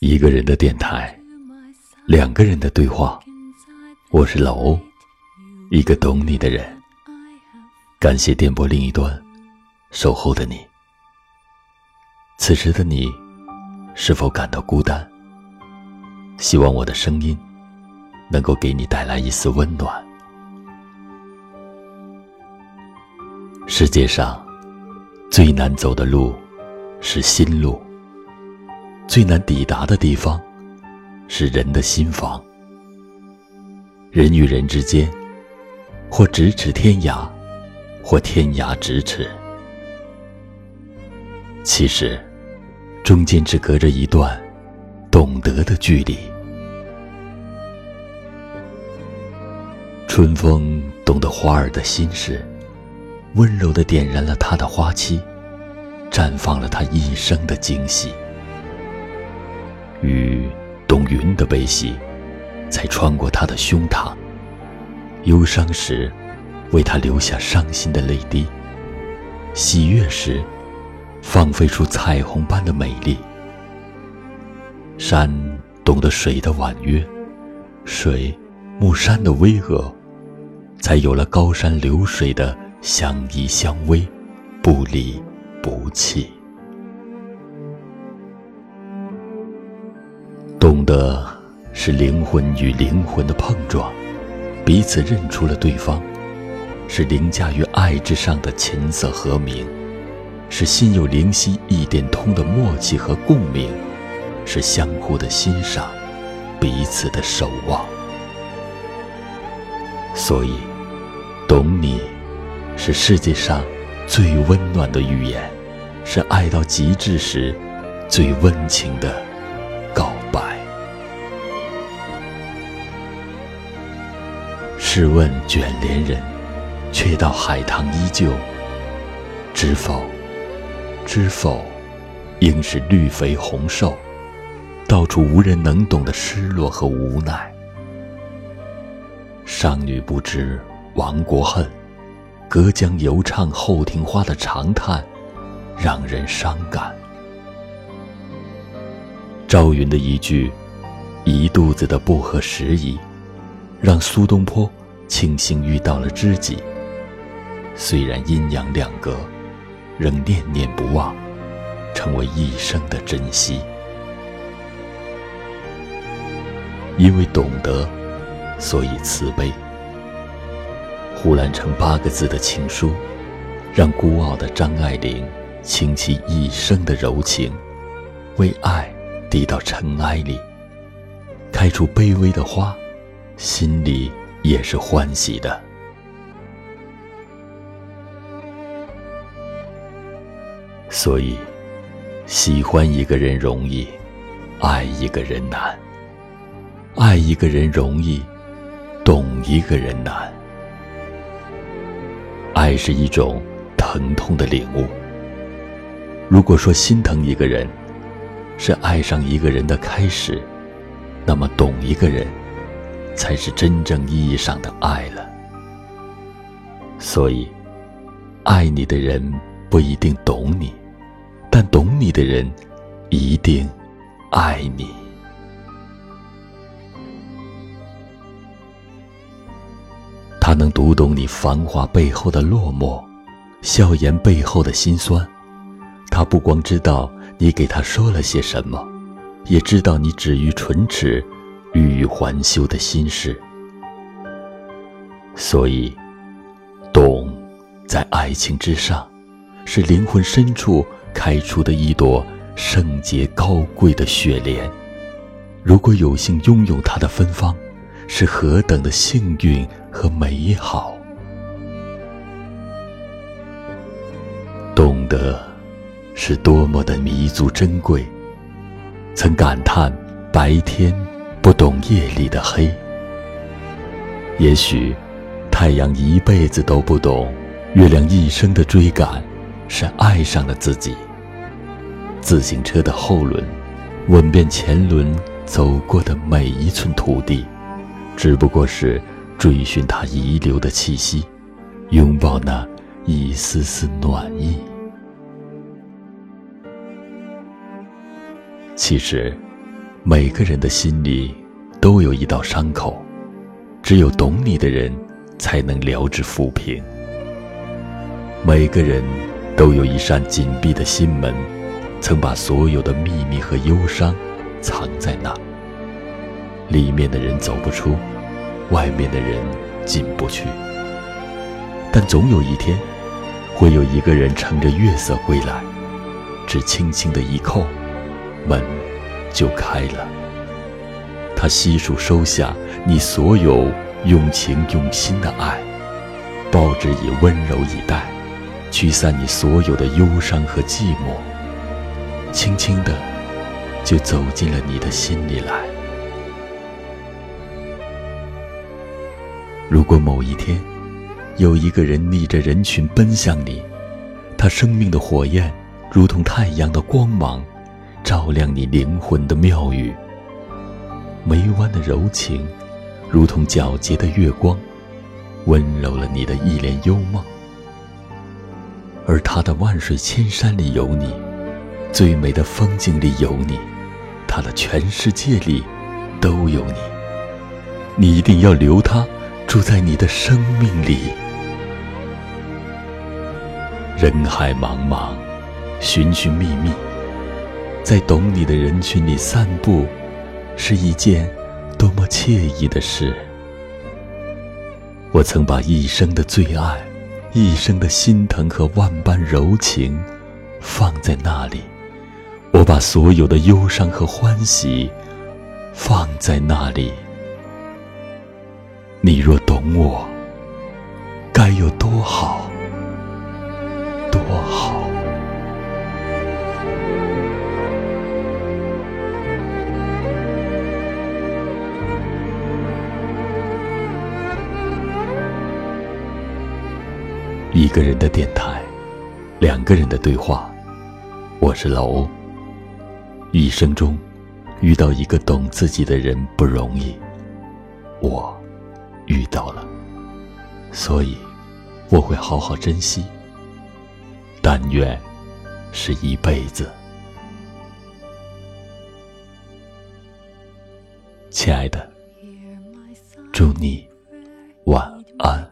一个人的电台，两个人的对话。我是老欧，一个懂你的人。感谢电波另一端守候的你。此时的你，是否感到孤单？希望我的声音能够给你带来一丝温暖。世界上最难走的路是心路。最难抵达的地方，是人的心房。人与人之间，或咫尺天涯，或天涯咫尺。其实，中间只隔着一段懂得的距离。春风懂得花儿的心事，温柔的点燃了它的花期，绽放了它一生的惊喜。雨懂云的悲喜，才穿过他的胸膛。忧伤时，为他留下伤心的泪滴；喜悦时，放飞出彩虹般的美丽。山懂得水的婉约，水木山的巍峨，才有了高山流水的相依相偎，不离不弃。懂得是灵魂与灵魂的碰撞，彼此认出了对方；是凌驾于爱之上的琴瑟和鸣；是心有灵犀一点通的默契和共鸣；是相互的欣赏，彼此的守望。所以，懂你，是世界上最温暖的语言，是爱到极致时最温情的。试问卷帘人，却道海棠依旧。知否？知否？应是绿肥红瘦，到处无人能懂的失落和无奈。商女不知亡国恨，隔江犹唱后庭花的长叹，让人伤感。赵云的一句“一肚子的不合时宜”，让苏东坡。庆幸遇到了知己，虽然阴阳两隔，仍念念不忘，成为一生的珍惜。因为懂得，所以慈悲。胡兰成八个字的情书，让孤傲的张爱玲倾其一生的柔情，为爱递到尘埃里，开出卑微的花，心里。也是欢喜的，所以喜欢一个人容易，爱一个人难；爱一个人容易，懂一个人难。爱是一种疼痛的领悟。如果说心疼一个人是爱上一个人的开始，那么懂一个人。才是真正意义上的爱了。所以，爱你的人不一定懂你，但懂你的人一定爱你。他能读懂你繁华背后的落寞，笑颜背后的辛酸。他不光知道你给他说了些什么，也知道你止于唇齿。欲还休的心事，所以，懂，在爱情之上，是灵魂深处开出的一朵圣洁高贵的雪莲。如果有幸拥有它的芬芳，是何等的幸运和美好！懂得，是多么的弥足珍贵。曾感叹白天。不懂夜里的黑，也许太阳一辈子都不懂，月亮一生的追赶，是爱上了自己。自行车的后轮，吻遍前轮走过的每一寸土地，只不过是追寻它遗留的气息，拥抱那一丝丝暖意。其实。每个人的心里都有一道伤口，只有懂你的人才能疗之抚平。每个人都有一扇紧闭的心门，曾把所有的秘密和忧伤藏在那，里面的人走不出，外面的人进不去。但总有一天，会有一个人乘着月色归来，只轻轻的一叩，门就开了。他悉数收下你所有用情用心的爱，报之以温柔以待，驱散你所有的忧伤和寂寞，轻轻的就走进了你的心里来。如果某一天，有一个人逆着人群奔向你，他生命的火焰如同太阳的光芒，照亮你灵魂的庙宇。眉弯的柔情，如同皎洁的月光，温柔了你的一帘幽梦。而他的万水千山里有你，最美的风景里有你，他的全世界里都有你。你一定要留他住在你的生命里。人海茫茫，寻寻觅觅，在懂你的人群里散步，是一件多么惬意的事。我曾把一生的最爱、一生的心疼和万般柔情放在那里，我把所有的忧伤和欢喜放在那里。你若懂我，该有多好！一个人的电台，两个人的对话。我是老欧。一生中遇到一个懂自己的人不容易，我遇到了，所以我会好好珍惜。但愿是一辈子，亲爱的，祝你晚安。